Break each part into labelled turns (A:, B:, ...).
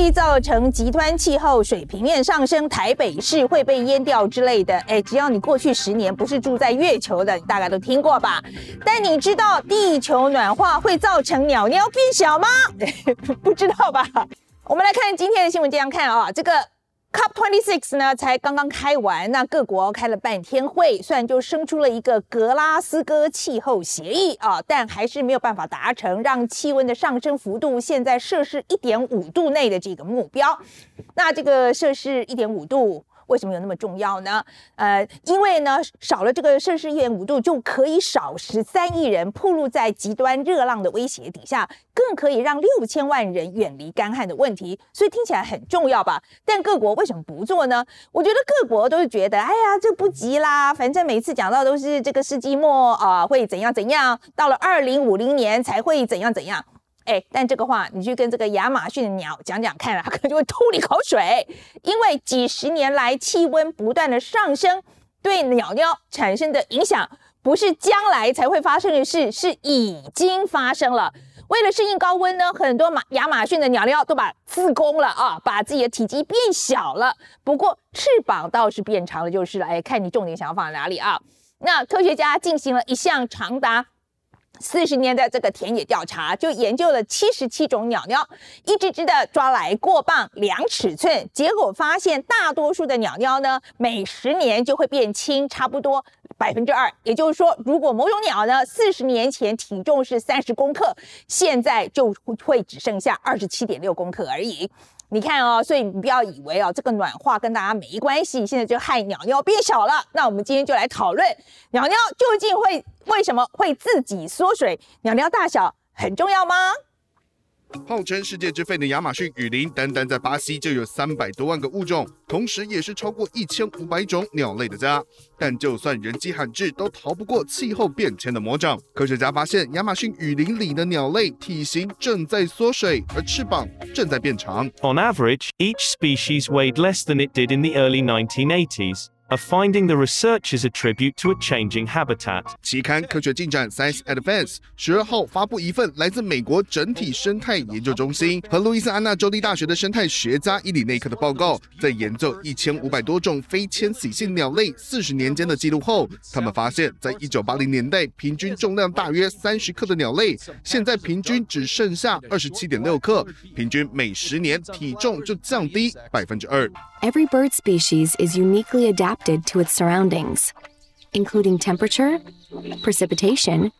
A: 会造成极端气候、水平面上升，台北市会被淹掉之类的。哎，只要你过去十年不是住在月球的，你大概都听过吧？但你知道地球暖化会造成鸟鸟变小吗？不知道吧？我们来看今天的新闻，这样看啊，这个。COP26 呢，才刚刚开完，那各国开了半天会，虽然就生出了一个格拉斯哥气候协议啊，但还是没有办法达成让气温的上升幅度现在摄氏一点五度内的这个目标。那这个摄氏一点五度。为什么有那么重要呢？呃，因为呢，少了这个摄氏一点五度，就可以少十三亿人暴露在极端热浪的威胁底下，更可以让六千万人远离干旱的问题。所以听起来很重要吧？但各国为什么不做呢？我觉得各国都是觉得，哎呀，这不急啦，反正每次讲到都是这个世纪末啊，会怎样怎样，到了二零五零年才会怎样怎样。哎，但这个话你去跟这个亚马逊的鸟讲讲看啊，可能就会吐你口水。因为几十年来气温不断的上升，对鸟鸟产生的影响，不是将来才会发生的事，是已经发生了。为了适应高温呢，很多马亚马逊的鸟鸟都把自宫了啊，把自己的体积变小了。不过翅膀倒是变长了，就是了。哎，看你重点想要放在哪里啊？那科学家进行了一项长达。四十年的这个田野调查，就研究了七十七种鸟鸟，一只只的抓来过磅量尺寸，结果发现大多数的鸟鸟呢，每十年就会变轻差不多百分之二。也就是说，如果某种鸟呢，四十年前体重是三十公克，现在就会只剩下二十七点六公克而已。你看哦，所以你不要以为哦，这个暖化跟大家没关系，现在就害鸟鸟变小了。那我们今天就来讨论鸟鸟究竟会为什么会自己缩水？鸟鸟大小很重要吗？
B: 号称世界之肺的亚马逊雨林，单单在巴西就有三百多万个物种，同时也是超过一千五百种鸟类的家。但就算人迹罕至，都逃不过气候变迁的魔掌。科学家发现，亚马逊雨林里的鸟类体型正在缩水，而翅膀正在变长。
C: On average, each species weighed less than it did in the early 1980s. A finding the researchers attribute to a changing habitat。
B: 期刊科学进展 Science Advance 十二号发布一份来自美国整体生态研究中心和路易斯安那州立大学的生态学家伊里内克的报告，在研究一千五百多种非迁徙性鸟类四十年间的记录后，他们发现，在一九八零年代平均重量大约三十克的鸟类，现在平均只剩下二十七点六克，平均每十年体重就降低百分之二。
D: Every bird species is uniquely adapted to its surroundings, including temperature, precipitation,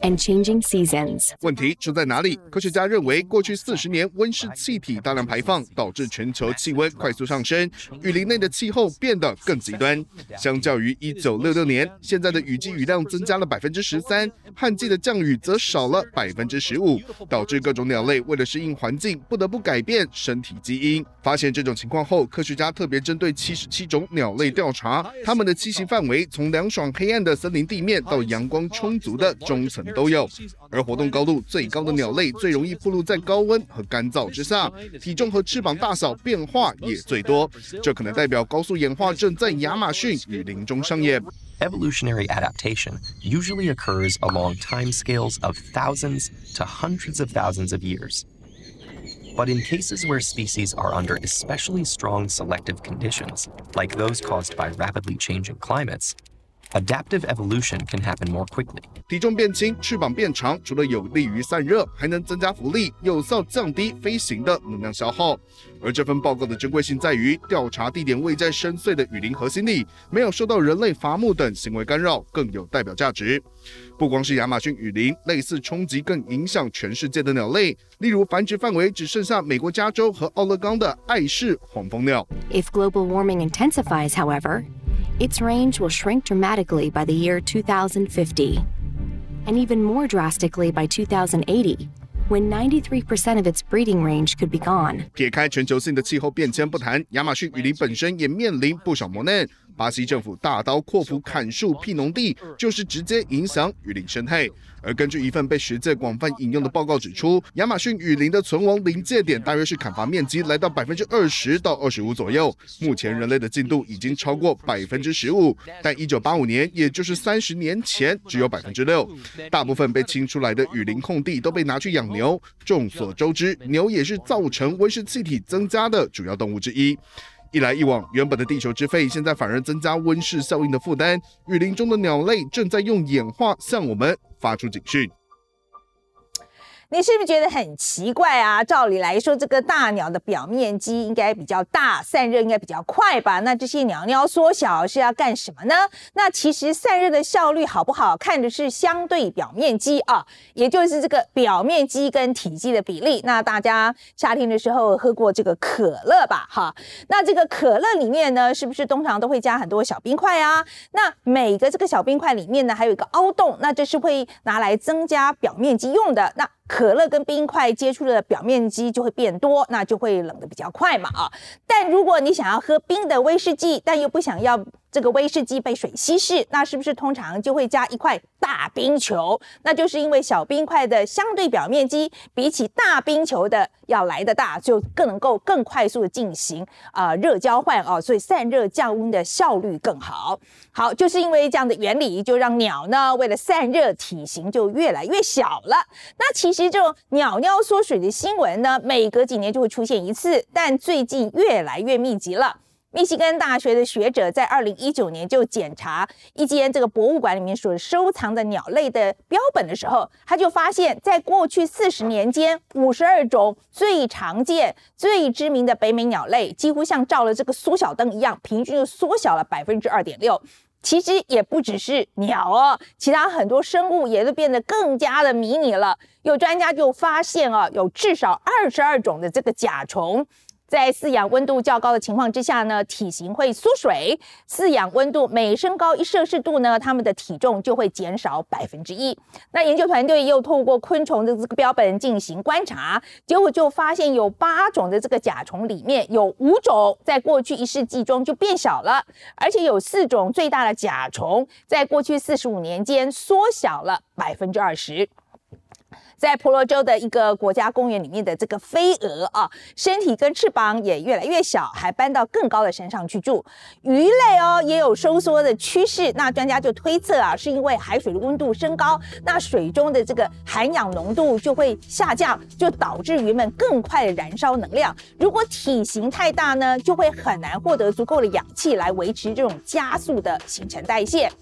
D: and changing seasons.
B: 问题出在哪里？科学家认为，过去四十年温室气体大量排放导致全球气温快速上升，雨林内的气候变得更极端。相较于一九六六年，现在的雨季雨量增加了百分之十三，旱季的降雨则少了百分之十五，导致各种鸟类为了适应环境，不得不改变身体基因。发现这种情况后，科学家特别针对七十七种鸟类调查，它们的栖息范围从凉爽黑暗的森林地面到阳光充足的中层。都有，而活动高度最高的鸟类最容易暴露在高温和干燥之下，体重和翅膀大小变化也最多，这可能代表高速演化正在亚马逊雨林中上演。
E: Evolutionary adaptation usually occurs along timescales of thousands to hundreds of thousands of years. But in cases where species are under especially strong selective conditions, like those caused by rapidly changing climates, adaptive evolution can happen more quickly.
B: 体重变轻、翅膀变长，除了有利于散热，还能增加浮力，有效降低飞行的能量消耗。而这份报告的珍贵性在于，调查地点位在深邃的雨林核心里，没有受到人类伐木等行为干扰，更有代表价值。不光是亚马逊雨林，类似冲击更影响全世界的鸟类，例如繁殖范围只剩下美国加州和奥勒冈的爱氏黄蜂鸟。
D: If global warming intensifies, however, its range will shrink dramatically by the year 2050, and even more drastically by 2080. when 93% of its breeding range could be gone.
B: 撇开全球性的气候变迁不谈，亚马逊雨林本身也面临不少磨难。 巴西政府大刀阔斧砍树辟农地，就是直接影响雨林生态。而根据一份被学界广泛引用的报告指出，亚马逊雨林的存亡临界点大约是砍伐面积来到百分之二十到二十五左右。目前人类的进度已经超过百分之十五，但一九八五年，也就是三十年前，只有百分之六。大部分被清出来的雨林空地都被拿去养牛。众所周知，牛也是造成温室气体增加的主要动物之一。一来一往，原本的地球之肺，现在反而增加温室效应的负担。雨林中的鸟类正在用演化向我们发出警讯。
A: 你是不是觉得很奇怪啊？照理来说，这个大鸟的表面积应该比较大，散热应该比较快吧？那这些鸟鸟缩小是要干什么呢？那其实散热的效率好不好，看的是相对表面积啊，也就是这个表面积跟体积的比例。那大家夏天的时候喝过这个可乐吧？哈，那这个可乐里面呢，是不是通常都会加很多小冰块啊？那每个这个小冰块里面呢，还有一个凹洞，那这是会拿来增加表面积用的。那可乐跟冰块接触的表面积就会变多，那就会冷的比较快嘛啊！但如果你想要喝冰的威士忌，但又不想要。这个威士忌被水稀释，那是不是通常就会加一块大冰球？那就是因为小冰块的相对表面积比起大冰球的要来的大，就更能够更快速的进行啊热交换哦，所以散热降温的效率更好。好，就是因为这样的原理，就让鸟呢为了散热，体型就越来越小了。那其实这种鸟鸟缩水的新闻呢，每隔几年就会出现一次，但最近越越来越密集了。密西根大学的学者在二零一九年就检查一间这个博物馆里面所收藏的鸟类的标本的时候，他就发现，在过去四十年间，五十二种最常见、最知名的北美鸟类，几乎像照了这个缩小灯一样，平均就缩小了百分之二点六。其实也不只是鸟哦，其他很多生物也都变得更加的迷你了。有专家就发现啊，有至少二十二种的这个甲虫。在饲养温度较高的情况之下呢，体型会缩水。饲养温度每升高一摄氏度呢，它们的体重就会减少百分之一。那研究团队又透过昆虫的这个标本进行观察，结果就发现有八种的这个甲虫里面有五种在过去一世纪中就变小了，而且有四种最大的甲虫在过去四十五年间缩小了百分之二十。在婆罗洲的一个国家公园里面的这个飞蛾啊，身体跟翅膀也越来越小，还搬到更高的山上去住。鱼类哦也有收缩的趋势，那专家就推测啊，是因为海水的温度升高，那水中的这个含氧浓度就会下降，就导致鱼们更快的燃烧能量。如果体型太大呢，就会很难获得足够的氧气来维持这种加速的新陈代谢。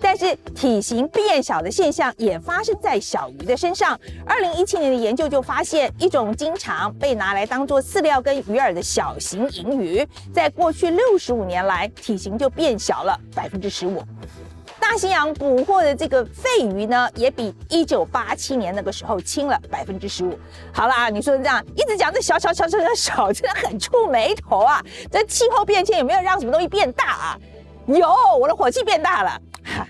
A: 但是体型变小的现象也发生在小鱼的身上。二零一七年的研究就发现，一种经常被拿来当做饲料跟鱼饵的小型银鱼，在过去六十五年来，体型就变小了百分之十五。大西洋捕获的这个肺鱼呢，也比一九八七年那个时候轻了百分之十五。好了啊，你说这样一直讲这小小小小小小，真的很触眉头啊！这气候变迁有没有让什么东西变大啊？有，我的火气变大了。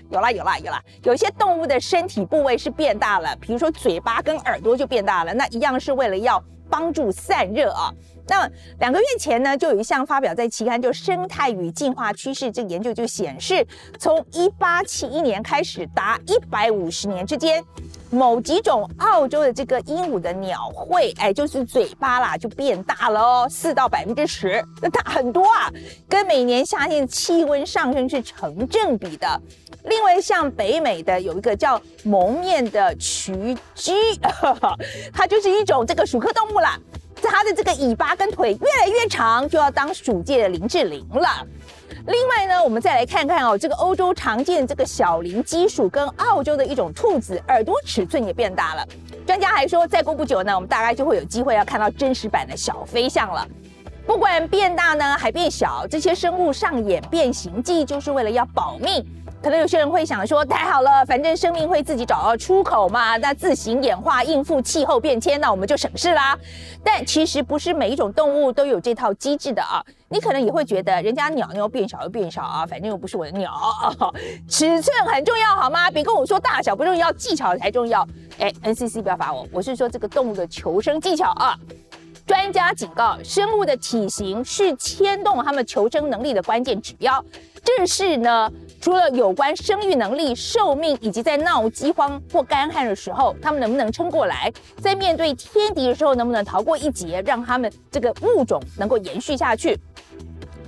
A: 有了有了有了，有些动物的身体部位是变大了，比如说嘴巴跟耳朵就变大了，那一样是为了要帮助散热啊。那两个月前呢，就有一项发表在期刊，就《生态与进化趋势》这个研究就显示，从一八七一年开始，达一百五十年之间。某几种澳洲的这个鹦鹉的鸟喙，哎，就是嘴巴啦，就变大了哦，四到百分之十，那大很多啊，跟每年夏天气温上升是成正比的。另外，像北美的有一个叫蒙面的雏鸡，它就是一种这个鼠科动物啦，它的这个尾巴跟腿越来越长，就要当鼠界的林志玲了。另外呢，我们再来看看哦，这个欧洲常见这个小林鸡鼠跟澳洲的一种兔子耳朵尺寸也变大了。专家还说，再过不久呢，我们大概就会有机会要看到真实版的小飞象了。不管变大呢，还变小，这些生物上演变形计就是为了要保命。可能有些人会想说，太好了，反正生命会自己找到出口嘛，那自行演化应付气候变迁，那我们就省事啦。但其实不是每一种动物都有这套机制的啊。你可能也会觉得，人家鸟鸟变小就变小啊，反正又不是我的鸟，尺寸很重要好吗？别跟我说大小不重要，技巧才重要。哎，NCC 不要罚我，我是说这个动物的求生技巧啊。专家警告，生物的体型是牵动它们求生能力的关键指标。这是呢，除了有关生育能力、寿命，以及在闹饥荒或干旱的时候，它们能不能撑过来；在面对天敌的时候，能不能逃过一劫，让它们这个物种能够延续下去。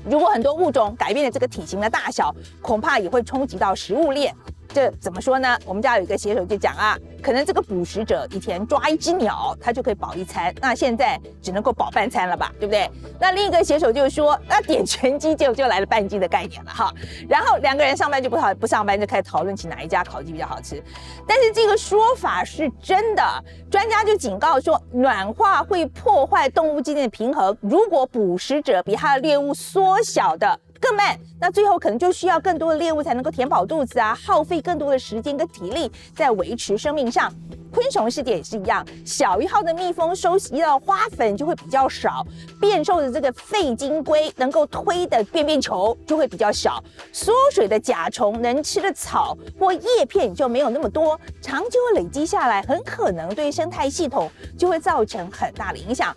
A: 如果很多物种改变了这个体型的大小，恐怕也会冲击到食物链。这怎么说呢？我们家有一个写手就讲啊，可能这个捕食者以前抓一只鸟，他就可以饱一餐，那现在只能够饱半餐了吧，对不对？那另一个写手就说，那点拳击就就来了半斤的概念了哈。然后两个人上班就不讨不上班，就开始讨论起哪一家烤鸡比较好吃。但是这个说法是真的，专家就警告说，暖化会破坏动物之间的平衡。如果捕食者比它的猎物缩小的。更慢，那最后可能就需要更多的猎物才能够填饱肚子啊，耗费更多的时间跟体力在维持生命上。昆虫世界也是一样，小一号的蜜蜂收集到花粉就会比较少，变瘦的这个肺金龟能够推的便便球就会比较小，缩水的甲虫能吃的草或叶片就没有那么多，长久累积下来，很可能对生态系统就会造成很大的影响。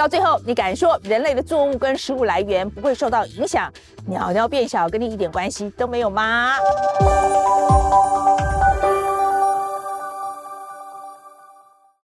A: 到最后，你敢说人类的作物跟食物来源不会受到影响？鸟鸟变小跟你一点关系都没有吗？